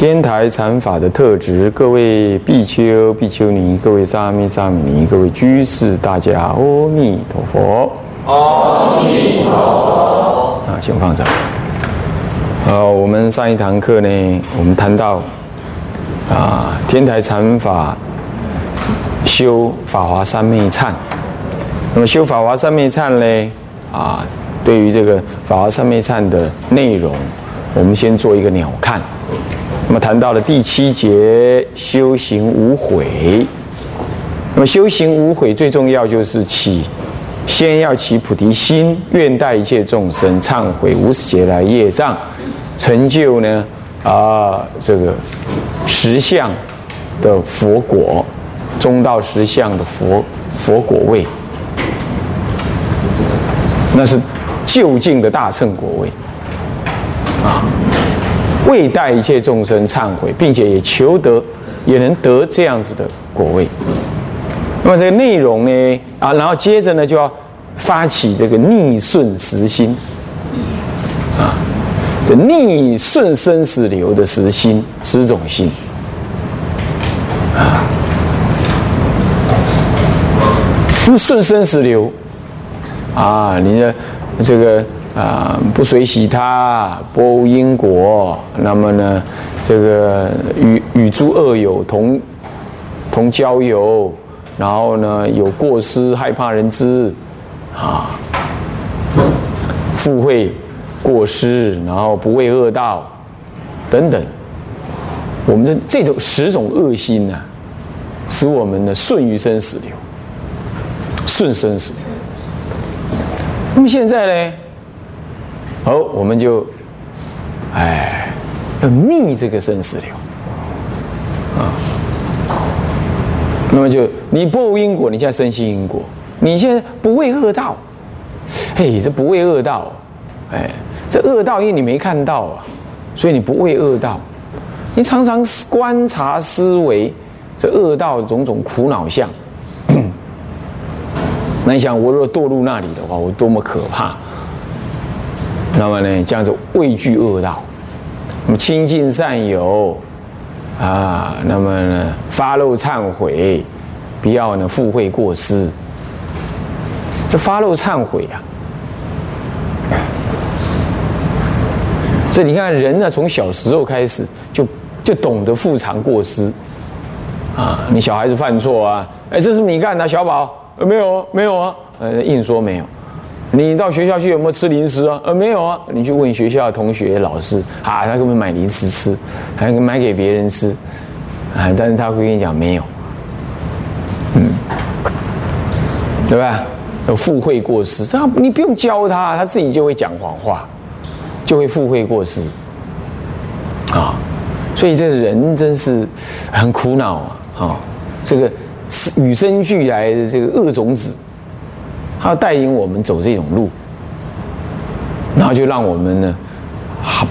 天台禅法的特质，各位比丘、比丘尼，各位沙弥、沙弥尼，各位居士，大家阿弥陀佛。阿弥陀佛。啊，请放着。好，我们上一堂课呢，我们谈到啊，天台禅法修法华三昧忏。那么修法华三昧忏呢，啊，对于这个法华三昧忏的内容，我们先做一个鸟瞰。那么谈到了第七节修行无悔。那么修行无悔最重要就是起。先要起菩提心，愿代一切众生忏悔无始劫来业障，成就呢啊这个实相的佛果，中道实相的佛佛果位，那是就近的大乘果位啊。未代一切众生忏悔，并且也求得也能得这样子的果位。那么这个内容呢啊，然后接着呢就要发起这个逆顺时心。啊，这逆顺生死流的时心十种心。啊，不顺生死流啊，你的这个啊不随喜他，不因果，那么呢这个与与诸恶友同同交友。然后呢，有过失，害怕人知，啊，附会过失，然后不畏恶道，等等，我们的这种十种恶心呢，使我们呢顺于生死流，顺生死。那么现在呢，好，我们就，哎，要逆这个生死流。啊那么就你不因果，你现在生信因果；你现在不畏恶道，嘿，这不畏恶道，哎，这恶道因为你没看到啊，所以你不畏恶道。你常常观察思维这恶道种种苦恼相，那你想，我若堕入那里的话，我多么可怕？那么呢，这样子畏惧恶道，那么亲近善友。啊，那么呢，发露忏悔，不要呢附会过失。这发露忏悔啊，这你看人呢，从小时候开始就就懂得复偿过失。啊，你小孩子犯错啊，哎，这是你干的，小宝，没有，没有啊，呃，硬说没有。你到学校去有没有吃零食啊？呃，没有啊。你去问学校同学、老师，啊，他给我们买零食吃，还买给别人吃，啊，但是他会跟你讲没有，嗯，对吧？有附会过失，这样你不用教他，他自己就会讲谎话，就会附会过失，啊，所以这人真是很苦恼啊！啊，这个与生俱来的这个恶种子。他带领我们走这种路，然后就让我们呢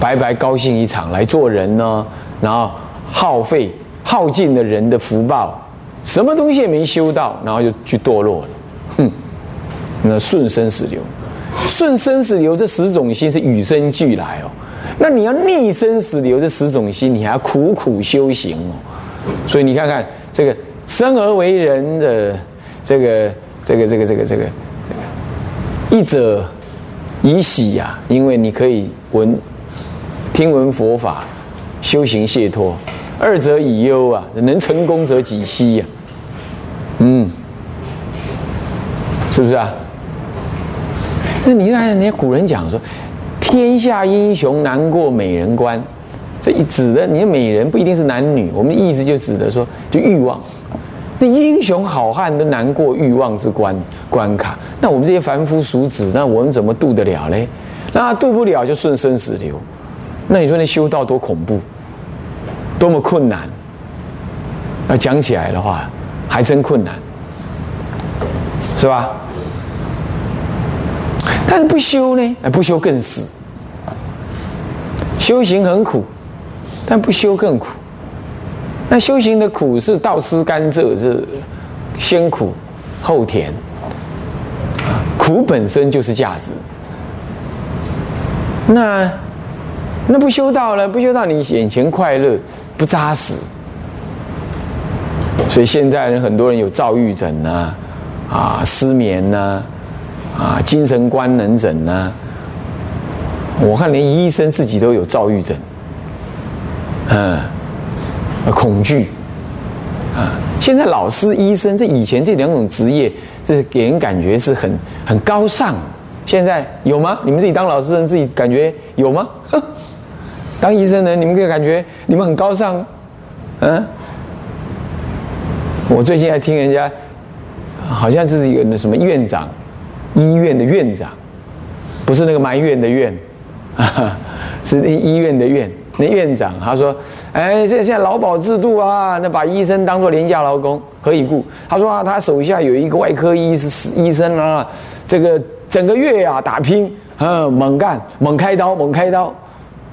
白白高兴一场来做人呢，然后耗费耗尽了人的福报，什么东西也没修到，然后就去堕落了，哼！那顺生死流，顺生死流这十种心是与生俱来哦，那你要逆生死流这十种心，你还要苦苦修行哦，所以你看看这个生而为人的这个这个这个这个这个。一者以喜呀，因为你可以闻听闻佛法，修行解脱；二者以忧啊，能成功者几希呀？嗯，是不是啊？那你看，人家古人讲说，天下英雄难过美人关，这一指的，你的美人不一定是男女，我们意思就指的说，就欲望。那英雄好汉都难过欲望之关关卡，那我们这些凡夫俗子，那我们怎么渡得了嘞？那渡不了就顺生死流，那你说那修道多恐怖，多么困难？要讲起来的话，还真困难，是吧？但是不修呢？不修更死。修行很苦，但不修更苦。那修行的苦是倒吃甘蔗，是先苦后甜。苦本身就是价值。那那不修道了，不修道，你眼前快乐不扎实。所以现在人很多人有躁郁症呐，啊，失眠呐，啊，精神官能症呐。我看连医生自己都有躁郁症，嗯，恐惧，啊，现在老师、医生这以前这两种职业，这是给人感觉是很很高尚。现在有吗？你们自己当老师的人自己感觉有吗？当医生的人你们可以感觉你们很高尚，嗯。我最近还听人家，好像是一个那什么院长，医院的院长，不是那个埋怨的怨。是医院的院，那院长他说：“哎，这现在劳保制度啊，那把医生当做廉价劳工，何以故？”他说啊，他手下有一个外科医师医生啊，这个整个月啊打拼，嗯，猛干，猛开刀，猛开刀，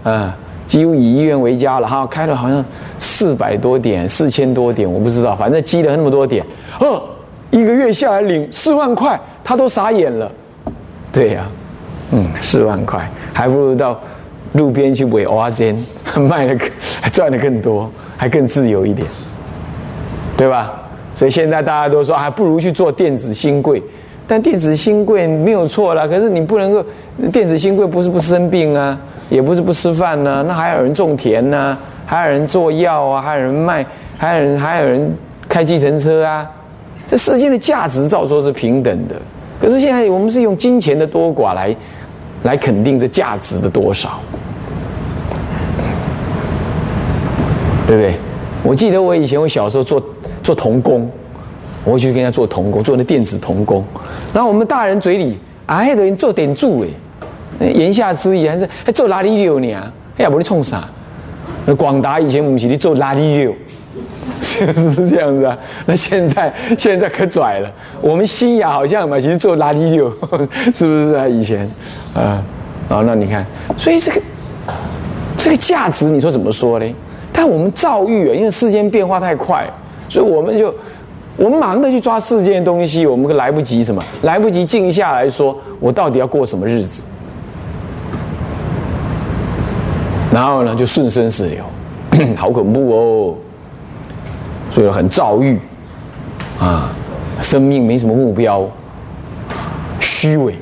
嗯，几乎以医院为家了哈，开了好像四百多点，四千多点，我不知道，反正积了那么多点，哦，一个月下来领四万块，他都傻眼了，对呀。嗯，四万块还不如到路边去尾蚵仔煎，卖的 赚的更多，还更自由一点，对吧？所以现在大家都说，还不如去做电子新贵。但电子新贵没有错啦，可是你不能够电子新贵不是不生病啊，也不是不吃饭呢，那还有人种田呢，还有人做药啊，还有人卖，还有人还有人开计程车啊。这世间的价值照说是平等的，可是现在我们是用金钱的多寡来。来肯定这价值的多少，对不对？我记得我以前我小时候做做童工，我去跟人家做童工，做那电子童工。然后我们大人嘴里哎，等于做点住哎，言下之意还是还做哪里六呢？哎呀，不你冲啥？广达以前不是你做哪里六？是不是这样子啊？那现在现在可拽了。我们新雅好像嘛，其实做垃圾六，是不是啊？以前，啊，啊，那你看，所以这个这个价值，你说怎么说呢？但我们躁郁啊，因为世间变化太快，所以我们就我们忙着去抓世间的东西，我们来不及什么，来不及静下来说，我到底要过什么日子？然后呢，就顺生死流，好恐怖哦。所以很躁郁，啊，生命没什么目标，虚伪，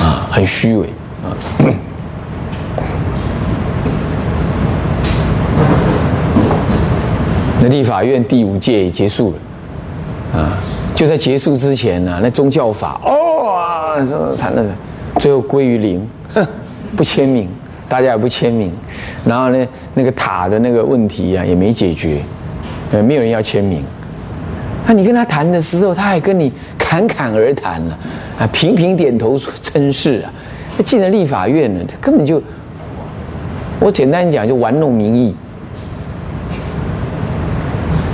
啊，很虚伪，啊。那立法院第五届也结束了，啊，就在结束之前呢，那宗教法哦，谈的最后归于零，不签名，大家也不签名，然后呢，那个塔的那个问题啊，也没解决。呃，没有人要签名。那你跟他谈的时候，他还跟你侃侃而谈了，啊，频频点头称是啊。那进了立法院呢，他根本就，我简单讲就玩弄民意。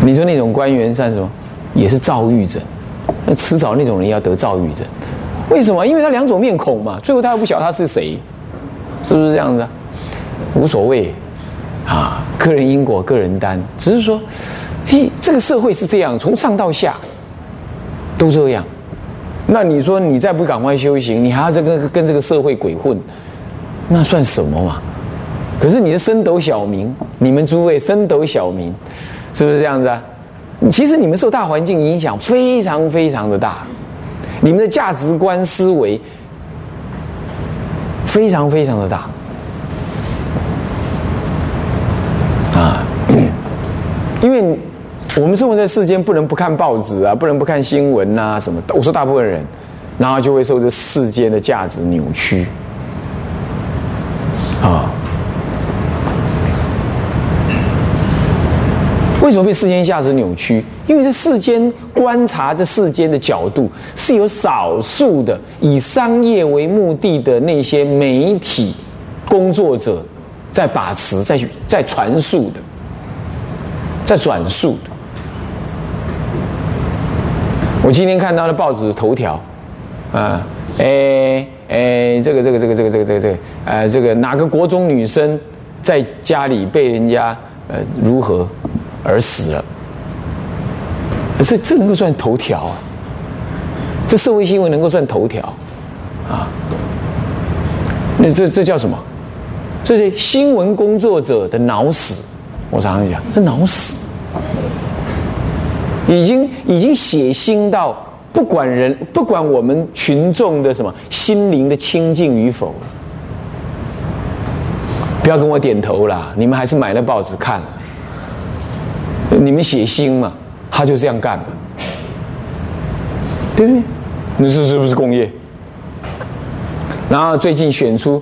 你说那种官员算什么？也是躁郁症。那迟早那种人要得躁郁症。为什么？因为他两种面孔嘛，最后他又不晓得他是谁，是不是这样子？无所谓，啊，个人因果，个人担，只是说。嘿，这个社会是这样，从上到下都这样。那你说你再不赶快修行，你还要这个跟这个社会鬼混，那算什么嘛？可是你的升斗小民，你们诸位升斗小民，是不是这样子啊？其实你们受大环境影响非常非常的大，你们的价值观思维非常非常的大啊，因为。我们生活在世间，不能不看报纸啊，不能不看新闻啊，什么？我说大部分人，然后就会受这世间的价值扭曲为什么被世间价值扭曲？因为这世间观察这世间的角度，是有少数的以商业为目的的那些媒体工作者在把持、在在传述的，在转述的。我今天看到的报纸头条，啊，哎哎，这个这个这个这个这个这个这个，呃，这个哪个国中女生在家里被人家呃如何而死了？这这能够算头条啊？这社会新闻能够算头条啊？那这这叫什么？这是新闻工作者的脑死。我常常讲，这脑死。已经已经血腥到不管人不管我们群众的什么心灵的清净与否不要跟我点头啦，你们还是买了报纸看，你们血腥嘛，他就这样干，对不对？你说是不是工业？然后最近选出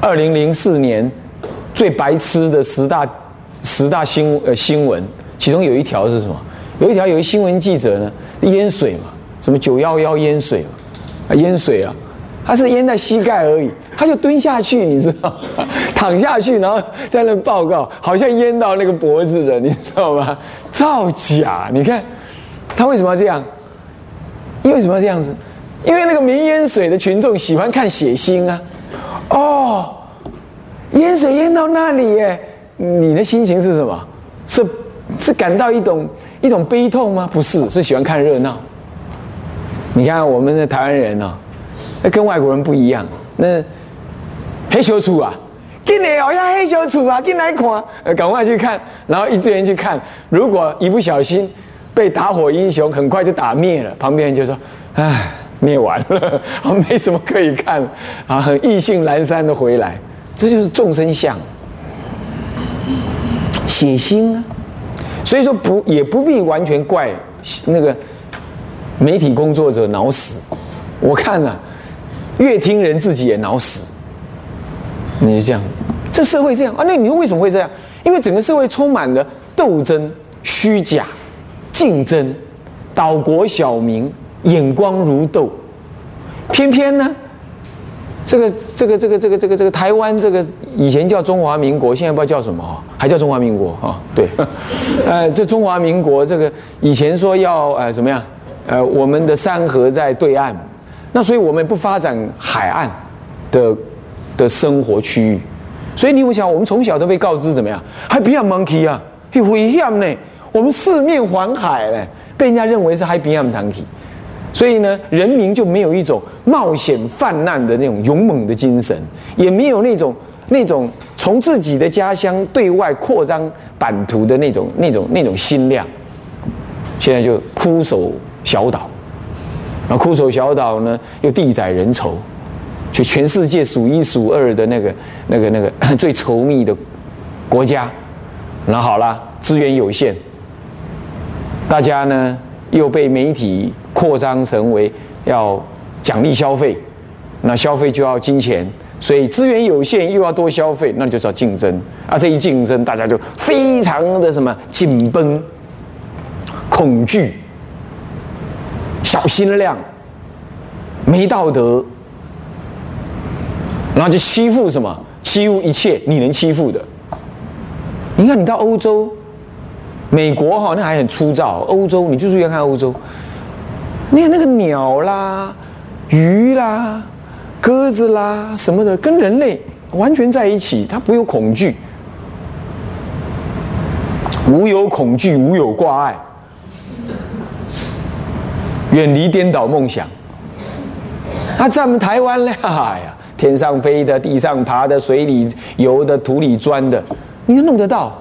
二零零四年最白痴的十大十大新呃新闻，其中有一条是什么？有一条，有一新闻记者呢，淹水嘛，什么九幺幺淹水嘛，啊淹水啊，他是淹在膝盖而已，他就蹲下去，你知道，躺下去，然后在那报告，好像淹到那个脖子了，你知道吗？造假！你看他为什么要这样？因为什么要这样子？因为那个民淹水的群众喜欢看血腥啊！哦，淹水淹到那里耶，你的心情是什么？是？是感到一种一种悲痛吗？不是，是喜欢看热闹。你看我们的台湾人哦，那跟外国人不一样。那黑小楚啊，进来哦，要黑小楚啊，进来看，呃，赶快去看，然后一堆人去看。如果一不小心被打火英雄很快就打灭了，旁边人就说：“唉，灭完了，没什么可以看啊，很意兴阑珊的回来。”这就是众生相，血腥啊。所以说不也不必完全怪那个媒体工作者脑死，我看啊，越听人自己也脑死。你是这样子，这社会这样啊？那你说为什么会这样？因为整个社会充满了斗争、虚假、竞争、岛国小民眼光如豆，偏偏呢？这个这个这个这个这个这个台湾这个以前叫中华民国，现在不知道叫什么还叫中华民国啊？对，呃，这中华民国这个以前说要呃怎么样？呃，我们的山河在对岸，那所以我们不发展海岸的的生活区域，所以你有想，我们从小都被告知怎么样？还不要 monkey 啊，很危险呢。我们四面环海呢，被人家认为是还不要 monkey。所以呢，人民就没有一种冒险泛滥的那种勇猛的精神，也没有那种那种从自己的家乡对外扩张版图的那种那种那种心量。现在就枯守小岛，那枯守小岛呢，又地窄人稠，就全世界数一数二的那个那个那个 最稠密的国家。那好了，资源有限，大家呢又被媒体。扩张成为要奖励消费，那消费就要金钱，所以资源有限又要多消费，那就叫竞争。啊，这一竞争，大家就非常的什么紧绷、恐惧、小心量、没道德，然后就欺负什么？欺负一切你能欺负的。你看，你到欧洲、美国哈，那还很粗糙。欧洲，你就注意看欧洲。你看那个鸟啦、鱼啦、鸽子啦什么的，跟人类完全在一起，它不有恐惧，无有恐惧，无有挂碍，远离颠倒梦想。那在我们台湾呢？哎呀，天上飞的、地上爬的、水里游的、土里钻的，你都弄得到？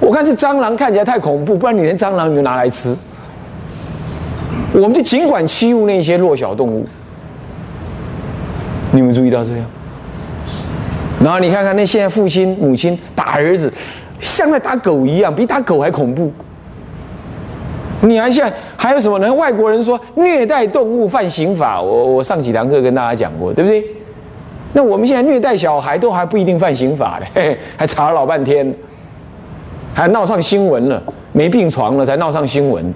我看是蟑螂看起来太恐怖，不然你连蟑螂你就拿来吃。我们就尽管欺负那些弱小动物，你们注意到这样？然后你看看那现在父亲母亲打儿子，像在打狗一样，比打狗还恐怖。你还现在还有什么呢？外国人说虐待动物犯刑法，我我上几堂课跟大家讲过，对不对？那我们现在虐待小孩都还不一定犯刑法嘞，还查了老半天，还闹上新闻了，没病床了才闹上新闻。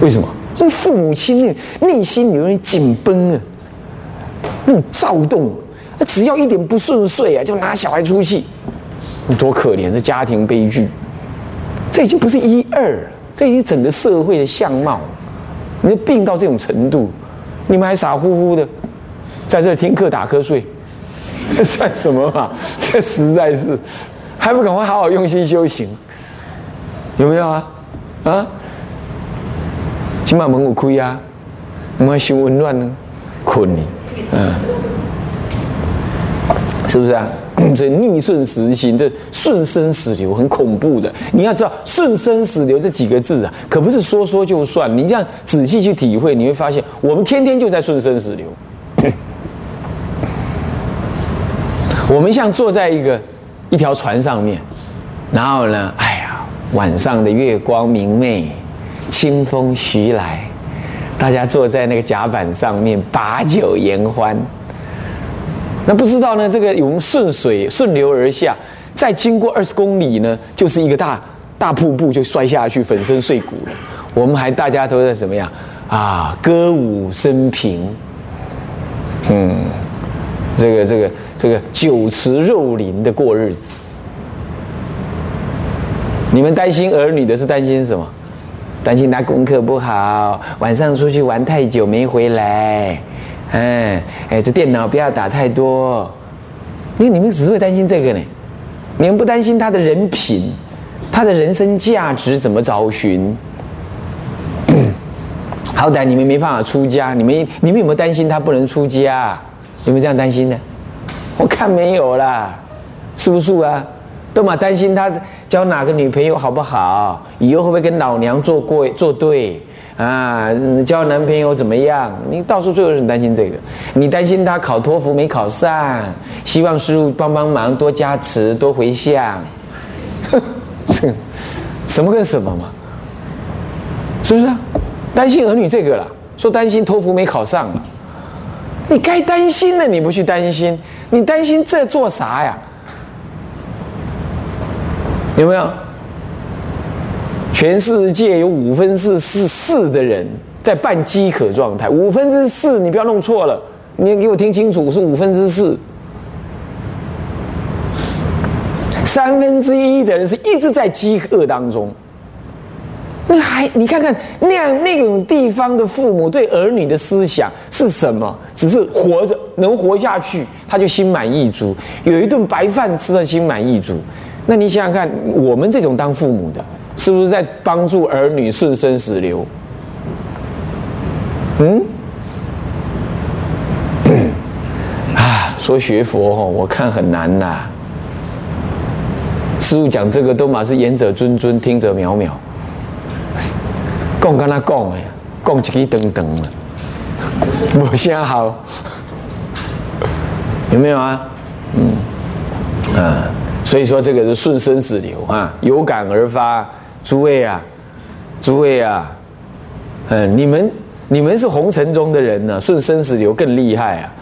为什么？因为父母亲那内心有点紧绷啊，那种躁动，只要一点不顺遂啊，就拿小孩出气，多可怜的家庭悲剧。这已经不是一二，这已经整个社会的相貌。你病到这种程度，你们还傻乎乎的在这听课打瞌睡，算什么嘛？这实在是，还不赶快好好用心修行？有没有啊？啊？今晚门有开啊，我们修温暖呢，困你，嗯，是不是啊？所以逆顺时行，这顺生死流很恐怖的。你要知道“顺生死流”这几个字啊，可不是说说就算。你这样仔细去体会，你会发现，我们天天就在顺生死流。我们像坐在一个一条船上面，然后呢，哎呀，晚上的月光明媚，清风徐来，大家坐在那个甲板上面把酒言欢。那不知道呢？这个我们顺水顺流而下，再经过二十公里呢，就是一个大大瀑布，就摔下去，粉身碎骨了。我们还大家都在怎么样啊？歌舞升平，嗯，这个这个这个酒池肉林的过日子。你们担心儿女的是担心什么？担心他功课不好，晚上出去玩太久没回来。哎哎，这电脑不要打太多，因为你们只会担心这个呢，你们不担心他的人品，他的人生价值怎么找寻？好歹你们没办法出家，你们你们有没有担心他不能出家？有没有这样担心的？我看没有啦，是不是啊？都嘛担心他交哪个女朋友好不好？以后会不会跟老娘做过做对？啊，交男朋友怎么样？你到处最有人担心这个，你担心他考托福没考上，希望师傅帮帮忙，多加持，多回向，是 什么跟什么嘛？是不是啊？担心儿女这个了，说担心托福没考上了，你该担心的你不去担心，你担心这做啥呀？有没有？全世界有五分之四四的人在半饥渴状态，五分之四，你不要弄错了，你给我听清楚，是五分之四。三分之一的人是一直在饥饿当中。那还你看看那样那种地方的父母对儿女的思想是什么？只是活着能活下去，他就心满意足，有一顿白饭吃，的心满意足。那你想想看，我们这种当父母的。是不是在帮助儿女顺生死流？嗯，啊，说学佛哈，我看很难呐。师傅讲这个都嘛是言者谆谆，听者渺渺。讲跟他讲的，讲一句等等了，无啥好。有没有啊？嗯，啊，所以说这个是顺生死流啊，有感而发。诸位啊，诸位啊，嗯，你们你们是红尘中的人呢，顺生死流更厉害啊，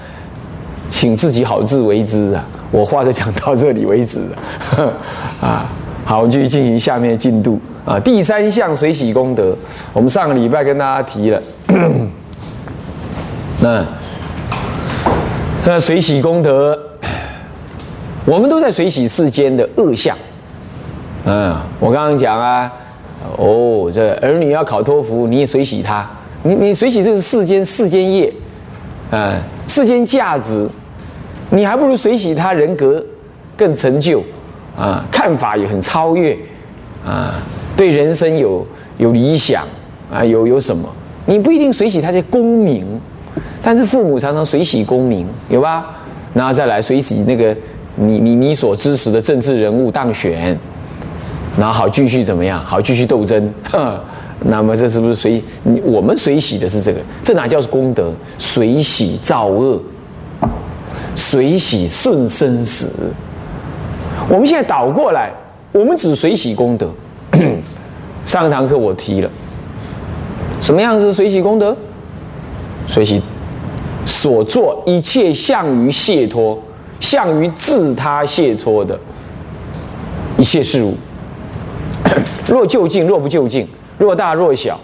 请自己好自为之啊！我话就讲到这里为止了，啊，好，我们继续进行下面的进度啊。第三项水洗功德，我们上个礼拜跟大家提了，那那水洗功德，我们都在水洗世间的恶相。嗯，我刚刚讲啊，哦，这儿女要考托福，你也水洗他，你你水洗这是世间世间业，啊，世间价值，你还不如水洗他人格更成就，啊，看法也很超越，啊，对人生有有理想，啊，有有什么？你不一定随喜他的功名，但是父母常常随喜功名，有吧？然后再来随喜那个你你你所支持的政治人物当选。然后好继续怎么样？好继续斗争。那么这是不是水？我们随喜的是这个？这哪叫功德？随喜造恶，随喜顺生死。我们现在倒过来，我们只随喜功德。上堂课我提了，什么样子随喜功德？随喜所做一切向于解脱、向于自他解脱的一切事物。若就近，若不就近；若大，若小；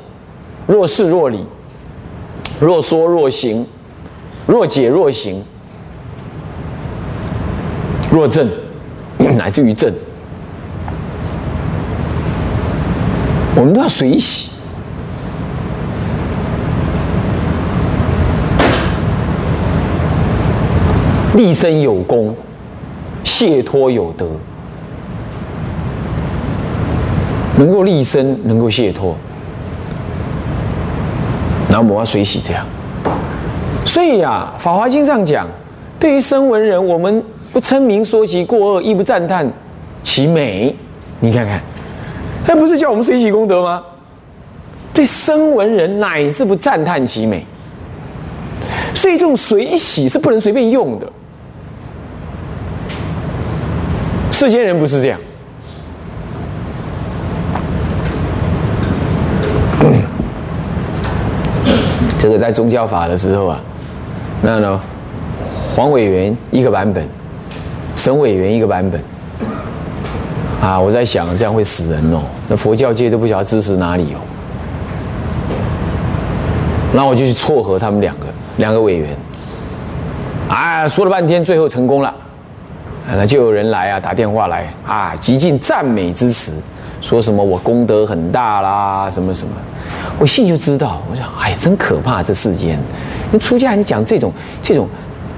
若是，若离；若说，若行；若解，若行。若正，乃至于正，我们都要随喜。立身有功，解脱有德，能够立身，能够解脱，然后我们要随喜这样。所以呀，《法华经》上讲，对于声闻人，我们不称名说其过恶，亦不赞叹其美。你看看，那不是叫我们随喜功德吗？对生闻人，乃至不赞叹其美。所以这种随喜是不能随便用的。世间人不是这样。这个在宗教法的时候啊，那呢，黄委员一个版本，省委员一个版本。啊，我在想这样会死人哦。那佛教界都不晓得支持哪里哦。那我就去撮合他们两个两个委员。啊，说了半天，最后成功了。那就有人来啊，打电话来啊，极尽赞美之词，说什么我功德很大啦，什么什么，我心里就知道，我想，哎，真可怕，这世间，那出家人讲这种这种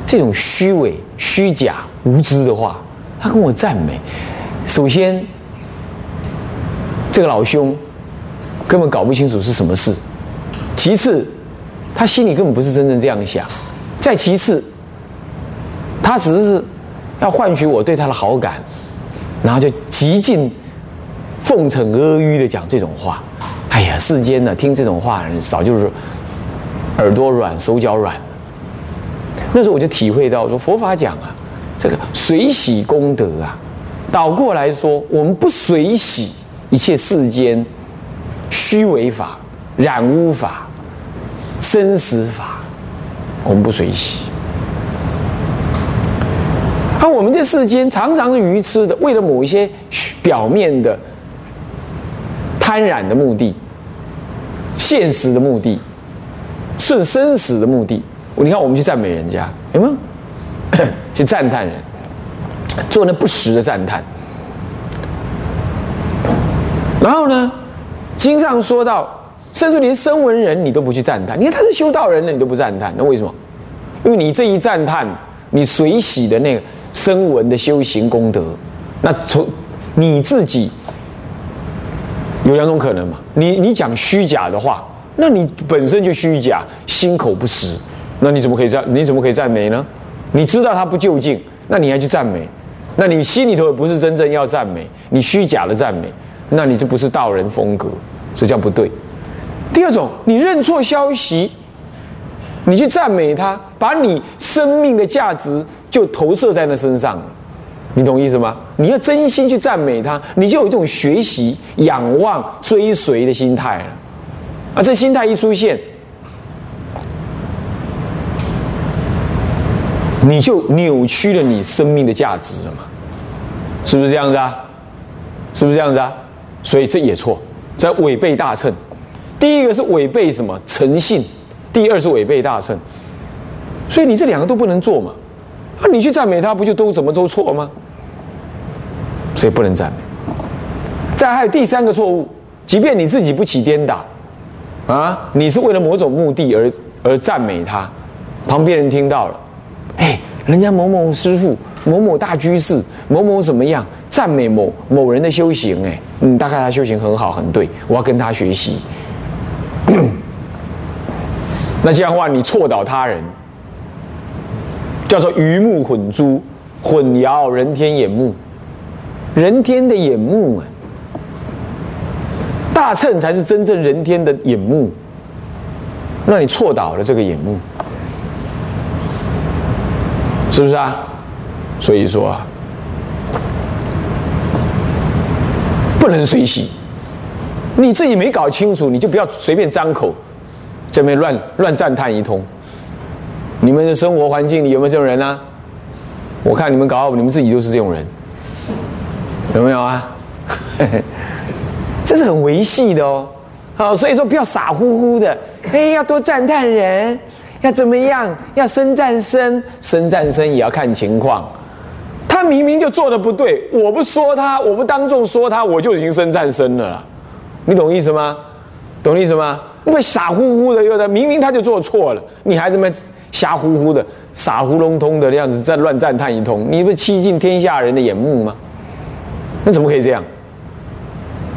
这种虚伪、虚假、无知的话，他跟我赞美，首先，这个老兄根本搞不清楚是什么事，其次，他心里根本不是真正这样想，再其次，他只是。要换取我对他的好感，然后就极尽奉承阿谀的讲这种话。哎呀，世间呢，听这种话人少就是耳朵软、手脚软。那时候我就体会到，说佛法讲啊，这个随喜功德啊，倒过来说，我们不随喜一切世间虚伪法、染污法、生死法，我们不随喜。而我们这世间常常是愚痴的，为了某一些表面的贪婪的目的、现实的目的、顺生死的目的，你看我们去赞美人家，有没有？去赞叹人，做那不实的赞叹。然后呢，经上说到，甚至连声闻人你都不去赞叹，你看他是修道人了，你都不赞叹，那为什么？因为你这一赞叹，你随喜的那个。声闻的修行功德，那从你自己有两种可能嘛？你你讲虚假的话，那你本身就虚假，心口不实，那你怎么可以赞？你怎么可以赞美呢？你知道他不究竟，那你还去赞美？那你心里头也不是真正要赞美，你虚假的赞美，那你就不是道人风格，所以叫不对。第二种，你认错消息，你去赞美他，把你生命的价值。就投射在那身上，你懂意思吗？你要真心去赞美他，你就有一种学习、仰望、追随的心态了。啊，这心态一出现，你就扭曲了你生命的价值了嘛？是不是这样子啊？是不是这样子啊？所以这也错，在违背大乘。第一个是违背什么诚信，第二是违背大乘。所以你这两个都不能做嘛。啊，你去赞美他，不就都怎么都错吗？所以不能赞美。再还有第三个错误，即便你自己不起颠倒，啊，你是为了某种目的而而赞美他，旁边人听到了，哎，人家某某师傅、某某大居士、某某怎么样赞美某某人的修行，哎，嗯，大概他修行很好很对，我要跟他学习。那这样的话，你错导他人。叫做鱼目混珠，混淆人天眼目，人天的眼目啊，大乘才是真正人天的眼目，那你错导了这个眼目，是不是啊？所以说啊，不能随喜，你自己没搞清楚，你就不要随便张口，这边乱乱赞叹一通。你们的生活环境里有没有这种人呢？我看你们搞，你们自己就是这种人，有没有啊？这是很维系的哦。好，所以说不要傻乎乎的，哎，要多赞叹人，要怎么样？要生赞生，生赞生也要看情况。他明明就做的不对，我不说他，我不当众说他，我就已经生战生了。你懂意思吗？懂意思吗？因为傻乎乎的，又在明明他就做错了，你还这么瞎乎乎的、傻乎隆通的样子在乱赞叹一通，你不欺尽天下人的眼目吗？那怎么可以这样？